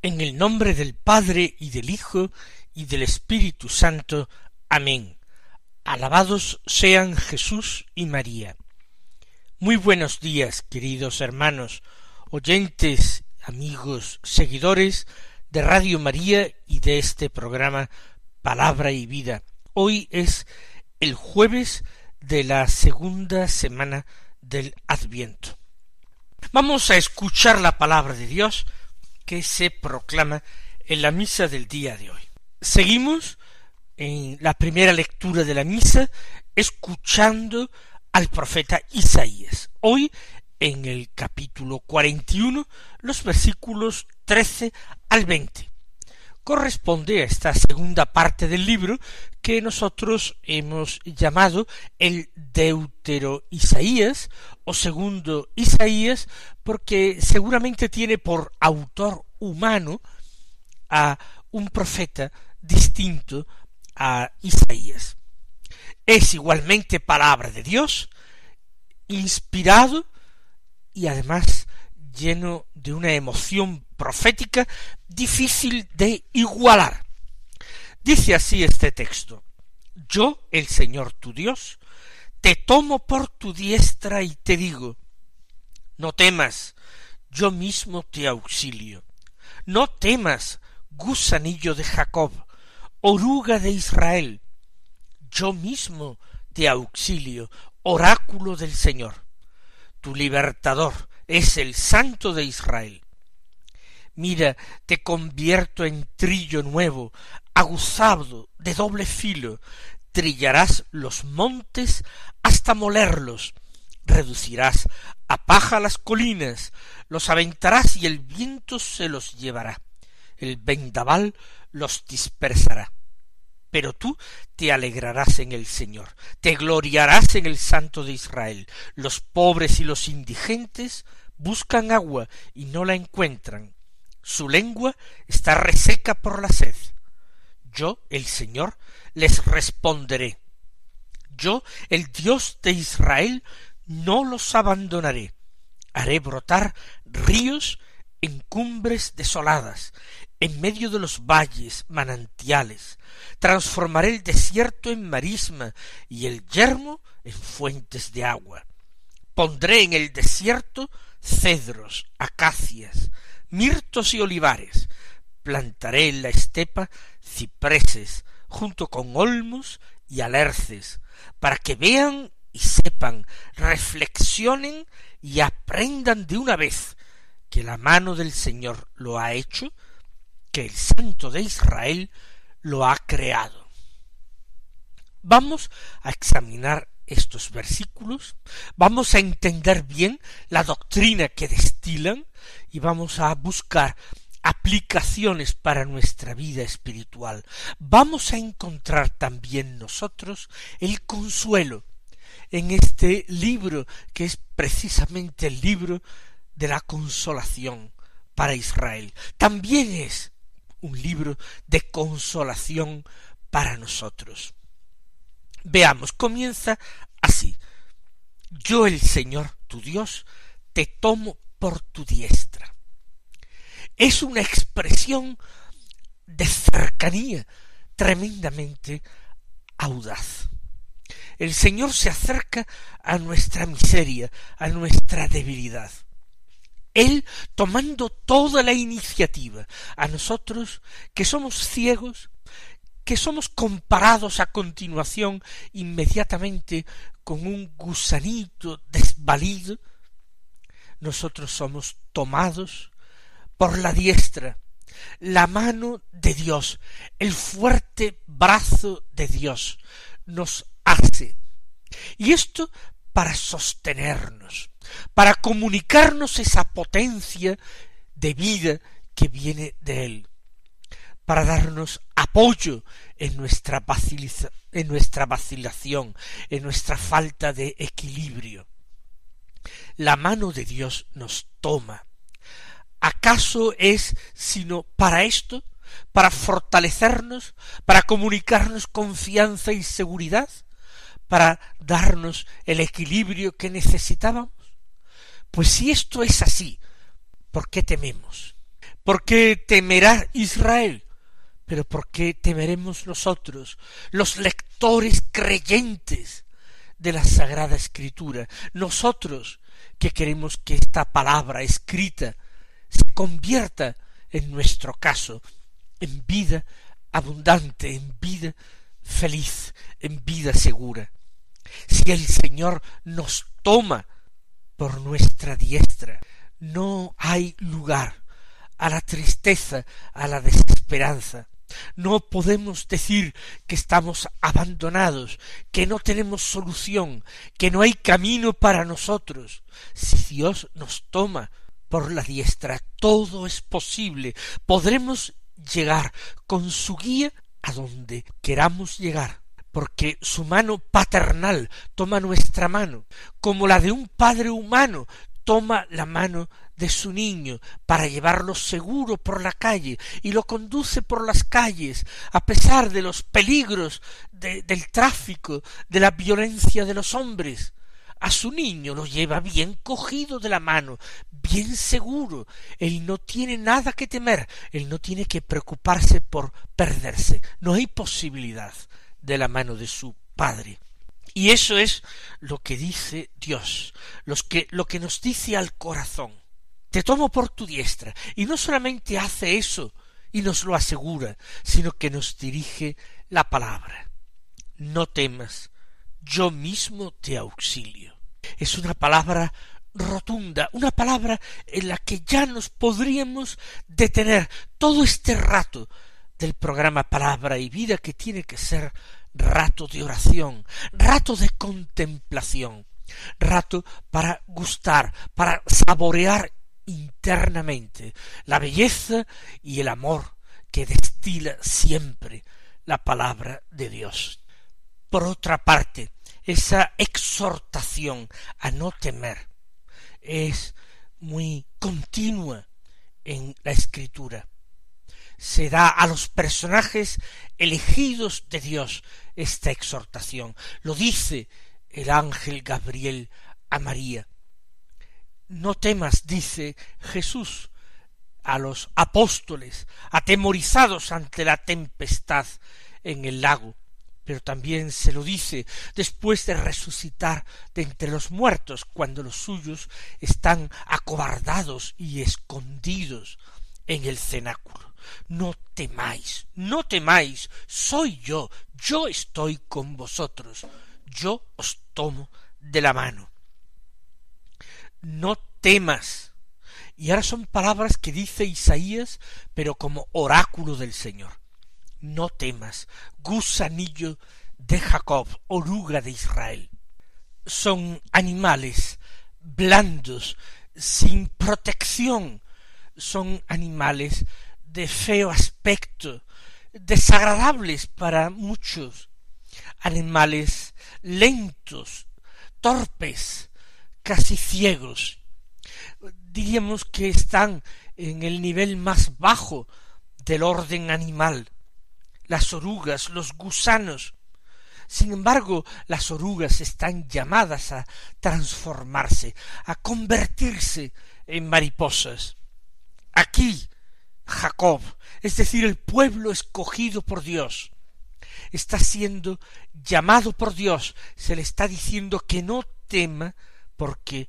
En el nombre del Padre y del Hijo y del Espíritu Santo. Amén. Alabados sean Jesús y María. Muy buenos días, queridos hermanos, oyentes, amigos, seguidores de Radio María y de este programa Palabra y Vida. Hoy es el jueves de la segunda semana del Adviento. Vamos a escuchar la palabra de Dios que se proclama en la misa del día de hoy. Seguimos en la primera lectura de la misa escuchando al profeta Isaías. Hoy en el capítulo 41, los versículos 13 al 20. Corresponde a esta segunda parte del libro que nosotros hemos llamado el Deutero Isaías o segundo Isaías porque seguramente tiene por autor humano a un profeta distinto a Isaías. Es igualmente palabra de Dios, inspirado y además lleno de una emoción profética difícil de igualar. Dice así este texto Yo, el Señor tu Dios, te tomo por tu diestra y te digo No temas, yo mismo te auxilio. No temas, gusanillo de Jacob, oruga de Israel, yo mismo te auxilio, oráculo del Señor. Tu libertador es el Santo de Israel. Mira, te convierto en trillo nuevo, aguzado, de doble filo, trillarás los montes hasta molerlos, reducirás a paja las colinas, los aventarás y el viento se los llevará el vendaval los dispersará. Pero tú te alegrarás en el Señor, te gloriarás en el Santo de Israel. Los pobres y los indigentes buscan agua y no la encuentran. Su lengua está reseca por la sed. Yo, el Señor, les responderé. Yo, el Dios de Israel, no los abandonaré. Haré brotar ríos en cumbres desoladas, en medio de los valles, manantiales, transformaré el desierto en marisma y el yermo en fuentes de agua. Pondré en el desierto cedros, acacias, mirtos y olivares. Plantaré en la estepa cipreses, junto con olmos y alerces, para que vean y sepan, reflexionen y aprendan de una vez que la mano del Señor lo ha hecho que el Santo de Israel lo ha creado. Vamos a examinar estos versículos, vamos a entender bien la doctrina que destilan y vamos a buscar aplicaciones para nuestra vida espiritual. Vamos a encontrar también nosotros el consuelo en este libro que es precisamente el libro de la consolación para Israel. También es un libro de consolación para nosotros. Veamos, comienza así. Yo el Señor tu Dios te tomo por tu diestra. Es una expresión de cercanía tremendamente audaz. El Señor se acerca a nuestra miseria, a nuestra debilidad. Él tomando toda la iniciativa, a nosotros que somos ciegos, que somos comparados a continuación inmediatamente con un gusanito desvalido, nosotros somos tomados por la diestra, la mano de Dios, el fuerte brazo de Dios nos hace. Y esto para sostenernos, para comunicarnos esa potencia de vida que viene de Él, para darnos apoyo en nuestra, en nuestra vacilación, en nuestra falta de equilibrio. La mano de Dios nos toma. ¿Acaso es sino para esto? ¿Para fortalecernos? ¿Para comunicarnos confianza y seguridad? ¿Para darnos el equilibrio que necesitábamos? Pues si esto es así, ¿por qué tememos? ¿Por qué temerá Israel? Pero ¿por qué temeremos nosotros, los lectores creyentes de la Sagrada Escritura, nosotros que queremos que esta palabra escrita se convierta en nuestro caso en vida abundante, en vida feliz, en vida segura. Si el Señor nos toma por nuestra diestra, no hay lugar a la tristeza, a la desesperanza. No podemos decir que estamos abandonados, que no tenemos solución, que no hay camino para nosotros. Si Dios nos toma por la diestra, todo es posible. Podremos llegar con su guía a donde queramos llegar porque su mano paternal toma nuestra mano, como la de un padre humano toma la mano de su niño para llevarlo seguro por la calle y lo conduce por las calles a pesar de los peligros del tráfico, de la violencia de los hombres. A su niño lo lleva bien cogido de la mano, bien seguro. Él no tiene nada que temer, él no tiene que preocuparse por perderse. No hay posibilidad de la mano de su padre. Y eso es lo que dice Dios, que, lo que nos dice al corazón. Te tomo por tu diestra. Y no solamente hace eso y nos lo asegura, sino que nos dirige la palabra. No temas, yo mismo te auxilio. Es una palabra rotunda, una palabra en la que ya nos podríamos detener todo este rato del programa Palabra y Vida que tiene que ser rato de oración, rato de contemplación, rato para gustar, para saborear internamente la belleza y el amor que destila siempre la palabra de Dios. Por otra parte, esa exhortación a no temer es muy continua en la escritura se da a los personajes elegidos de Dios esta exhortación. Lo dice el ángel Gabriel a María. No temas, dice Jesús a los apóstoles, atemorizados ante la tempestad en el lago, pero también se lo dice después de resucitar de entre los muertos, cuando los suyos están acobardados y escondidos en el cenáculo. No temáis, no temáis, soy yo, yo estoy con vosotros, yo os tomo de la mano. No temas. Y ahora son palabras que dice Isaías, pero como oráculo del Señor. No temas, gusanillo de Jacob, oruga de Israel. Son animales blandos, sin protección, son animales de feo aspecto, desagradables para muchos, animales lentos, torpes, casi ciegos. Diríamos que están en el nivel más bajo del orden animal. Las orugas, los gusanos. Sin embargo, las orugas están llamadas a transformarse, a convertirse en mariposas. Aquí Jacob, es decir, el pueblo escogido por Dios, está siendo llamado por Dios, se le está diciendo que no tema, porque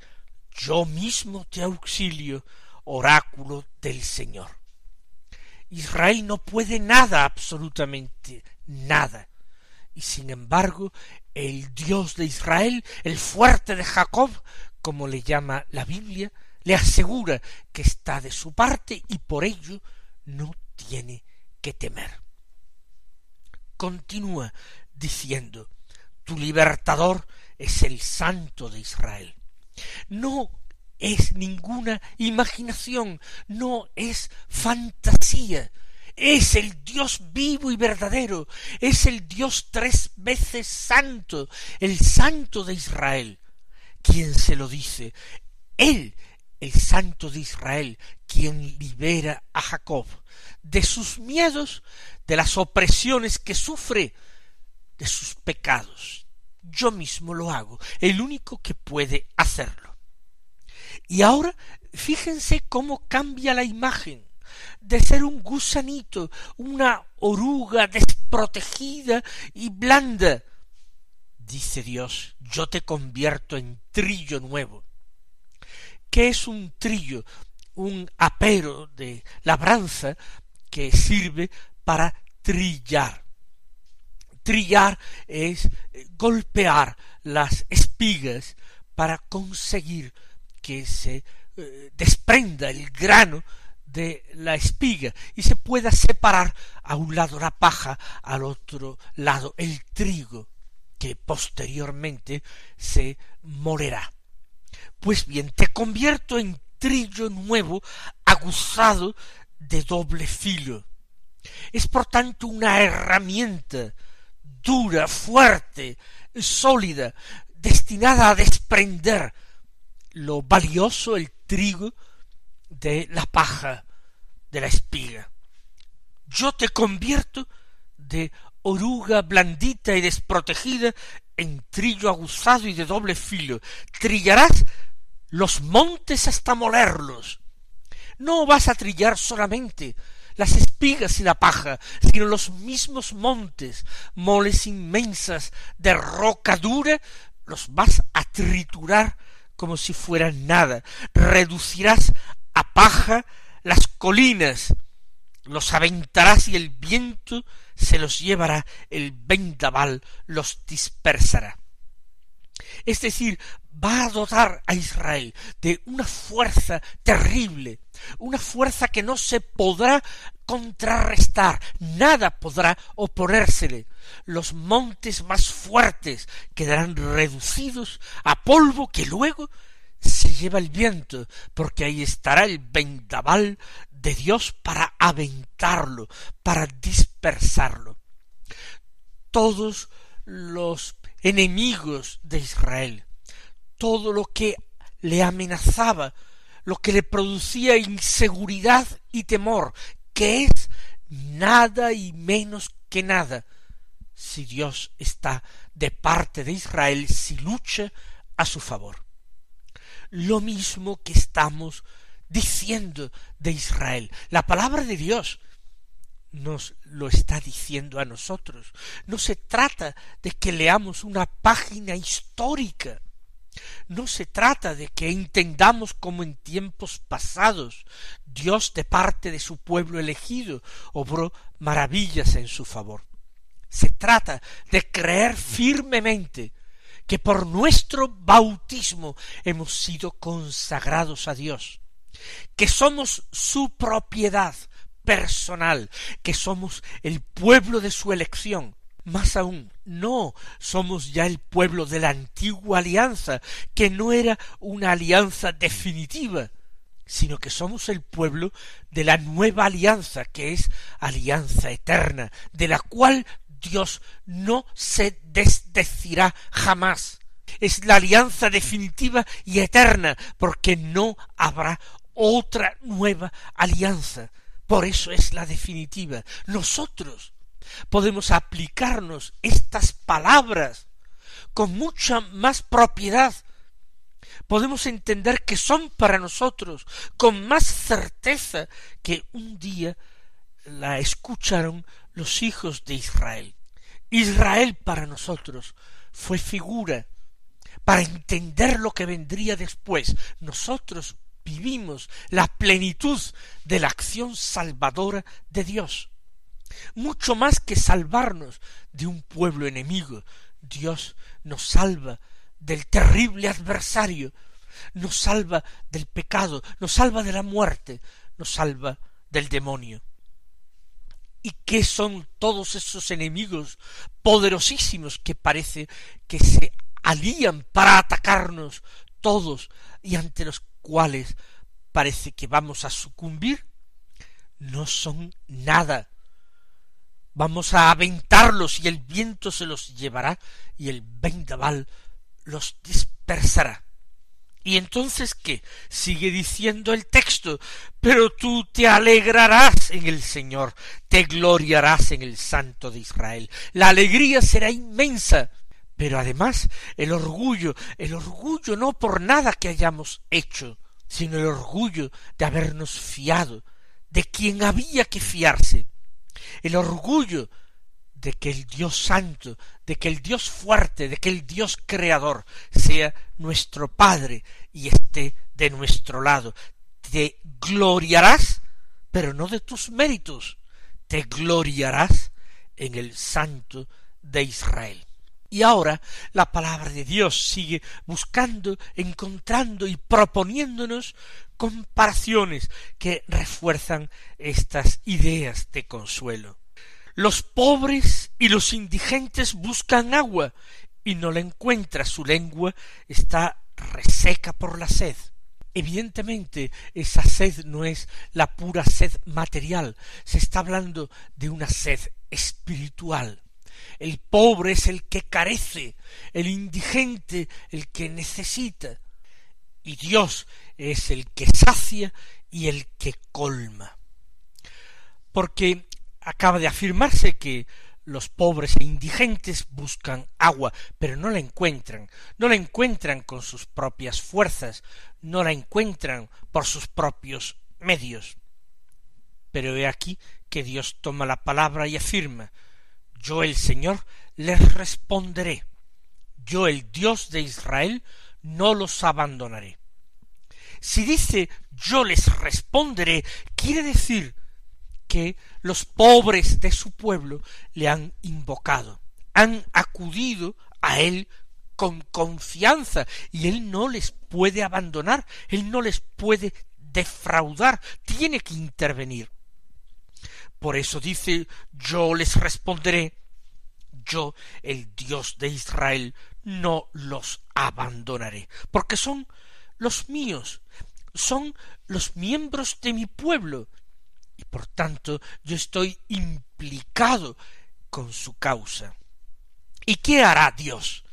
yo mismo te auxilio, oráculo del Señor. Israel no puede nada, absolutamente nada. Y sin embargo, el Dios de Israel, el fuerte de Jacob, como le llama la Biblia, le asegura que está de su parte y por ello no tiene que temer. Continúa diciendo, tu libertador es el santo de Israel. No es ninguna imaginación, no es fantasía, es el Dios vivo y verdadero, es el Dios tres veces santo, el santo de Israel, quien se lo dice. Él, el santo de Israel, quien libera a Jacob de sus miedos, de las opresiones que sufre, de sus pecados. Yo mismo lo hago, el único que puede hacerlo. Y ahora fíjense cómo cambia la imagen de ser un gusanito, una oruga desprotegida y blanda. Dice Dios, yo te convierto en trillo nuevo. ¿Qué es un trillo? Un apero de labranza que sirve para trillar. Trillar es golpear las espigas para conseguir que se eh, desprenda el grano de la espiga y se pueda separar a un lado la paja, al otro lado el trigo, que posteriormente se molerá. Pues bien, te convierto en trillo nuevo, aguzado de doble filo. Es por tanto una herramienta dura, fuerte, sólida, destinada a desprender lo valioso, el trigo, de la paja, de la espiga. Yo te convierto de oruga blandita y desprotegida en trillo aguzado y de doble filo. Trillarás los montes hasta molerlos. No vas a trillar solamente las espigas y la paja, sino los mismos montes, moles inmensas de roca dura, los vas a triturar como si fueran nada. Reducirás a paja las colinas, los aventarás y el viento se los llevará, el vendaval los dispersará. Es decir, va a dotar a Israel de una fuerza terrible, una fuerza que no se podrá contrarrestar, nada podrá oponérsele. Los montes más fuertes quedarán reducidos a polvo que luego se lleva el viento, porque ahí estará el vendaval de Dios para aventarlo, para dispersarlo. Todos los enemigos de Israel, todo lo que le amenazaba, lo que le producía inseguridad y temor, que es nada y menos que nada, si Dios está de parte de Israel, si lucha a su favor lo mismo que estamos diciendo de Israel. La palabra de Dios nos lo está diciendo a nosotros. No se trata de que leamos una página histórica. No se trata de que entendamos como en tiempos pasados Dios de parte de su pueblo elegido obró maravillas en su favor. Se trata de creer firmemente que por nuestro bautismo hemos sido consagrados a Dios, que somos su propiedad personal, que somos el pueblo de su elección, más aún, no somos ya el pueblo de la antigua alianza, que no era una alianza definitiva, sino que somos el pueblo de la nueva alianza, que es alianza eterna, de la cual Dios no se desdecirá jamás. Es la alianza definitiva y eterna, porque no habrá otra nueva alianza. Por eso es la definitiva. Nosotros podemos aplicarnos estas palabras con mucha más propiedad. Podemos entender que son para nosotros con más certeza que un día la escucharon los hijos de Israel. Israel para nosotros fue figura para entender lo que vendría después. Nosotros vivimos la plenitud de la acción salvadora de Dios. Mucho más que salvarnos de un pueblo enemigo, Dios nos salva del terrible adversario, nos salva del pecado, nos salva de la muerte, nos salva del demonio. ¿Y qué son todos esos enemigos poderosísimos que parece que se alían para atacarnos todos y ante los cuales parece que vamos a sucumbir? no son nada. Vamos a aventarlos y el viento se los llevará y el vendaval los dispersará. Y entonces, ¿qué? Sigue diciendo el texto, pero tú te alegrarás en el Señor, te gloriarás en el Santo de Israel. La alegría será inmensa, pero además el orgullo, el orgullo no por nada que hayamos hecho, sino el orgullo de habernos fiado, de quien había que fiarse, el orgullo de que el Dios santo, de que el Dios fuerte, de que el Dios creador sea nuestro Padre y esté de nuestro lado. Te gloriarás, pero no de tus méritos, te gloriarás en el Santo de Israel. Y ahora la palabra de Dios sigue buscando, encontrando y proponiéndonos comparaciones que refuerzan estas ideas de consuelo. Los pobres y los indigentes buscan agua y no la encuentra, su lengua está reseca por la sed. Evidentemente esa sed no es la pura sed material, se está hablando de una sed espiritual. El pobre es el que carece, el indigente el que necesita, y Dios es el que sacia y el que colma. Porque acaba de afirmarse que los pobres e indigentes buscan agua, pero no la encuentran, no la encuentran con sus propias fuerzas, no la encuentran por sus propios medios. Pero he aquí que Dios toma la palabra y afirma Yo el Señor les responderé, yo el Dios de Israel no los abandonaré. Si dice yo les responderé, quiere decir que los pobres de su pueblo le han invocado, han acudido a él con confianza y él no les puede abandonar, él no les puede defraudar, tiene que intervenir. Por eso dice yo les responderé, yo, el Dios de Israel, no los abandonaré, porque son los míos, son los miembros de mi pueblo, y por tanto yo estoy implicado con su causa. ¿Y qué hará Dios?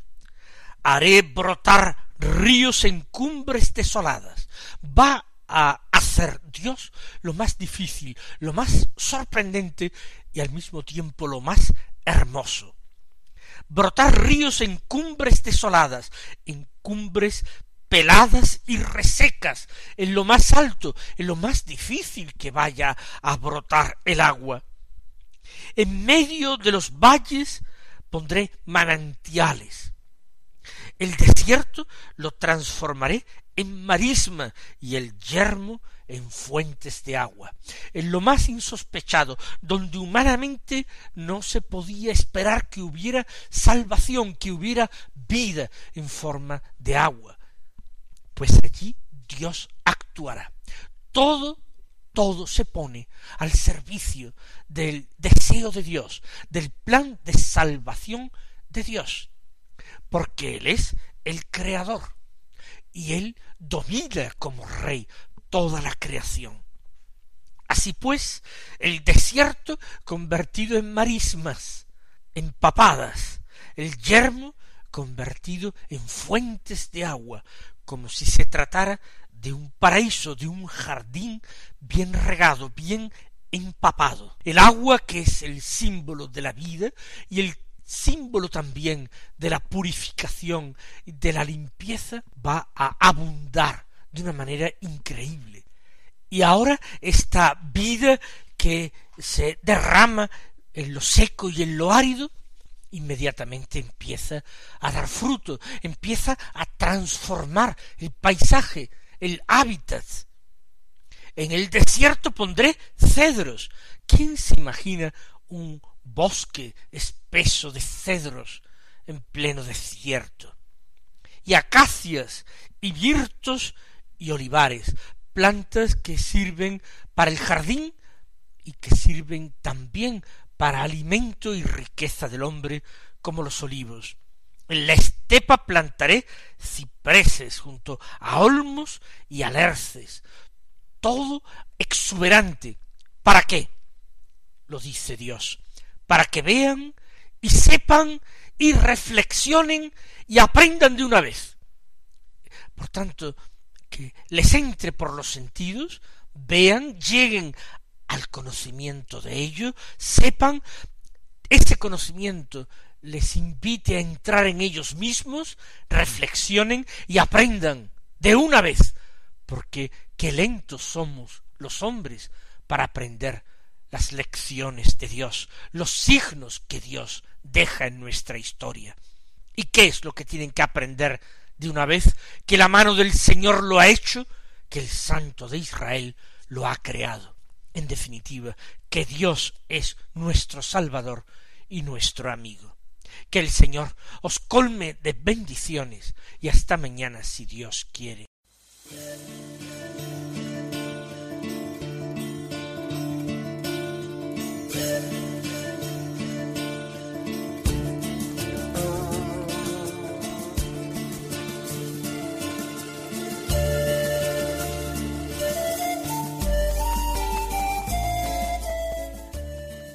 Haré brotar ríos en cumbres desoladas. Va a hacer Dios lo más difícil, lo más sorprendente y al mismo tiempo lo más hermoso. Brotar ríos en cumbres desoladas, en cumbres peladas y resecas, en lo más alto, en lo más difícil que vaya a brotar el agua. En medio de los valles pondré manantiales. El desierto lo transformaré en marisma y el yermo en fuentes de agua, en lo más insospechado, donde humanamente no se podía esperar que hubiera salvación, que hubiera vida en forma de agua pues allí Dios actuará. Todo, todo se pone al servicio del deseo de Dios, del plan de salvación de Dios, porque Él es el Creador y Él domina como Rey toda la creación. Así pues, el desierto convertido en marismas, empapadas, el yermo convertido en fuentes de agua, como si se tratara de un paraíso, de un jardín bien regado, bien empapado. El agua que es el símbolo de la vida y el símbolo también de la purificación de la limpieza va a abundar de una manera increíble. Y ahora esta vida que se derrama en lo seco y en lo árido inmediatamente empieza a dar fruto, empieza a transformar el paisaje, el hábitat. En el desierto pondré cedros. ¿Quién se imagina un bosque espeso de cedros en pleno desierto? Y acacias y virtos y olivares, plantas que sirven para el jardín y que sirven también para alimento y riqueza del hombre como los olivos. En la estepa plantaré cipreses junto a olmos y alerces, todo exuberante, ¿Para qué? Lo dice Dios, para que vean y sepan y reflexionen y aprendan de una vez. Por tanto, que les entre por los sentidos, vean, lleguen al conocimiento de ello, sepan, ese conocimiento les invite a entrar en ellos mismos, reflexionen y aprendan de una vez, porque qué lentos somos los hombres para aprender las lecciones de Dios, los signos que Dios deja en nuestra historia. ¿Y qué es lo que tienen que aprender de una vez? Que la mano del Señor lo ha hecho, que el Santo de Israel lo ha creado. En definitiva, que Dios es nuestro Salvador y nuestro amigo. Que el Señor os colme de bendiciones y hasta mañana si Dios quiere.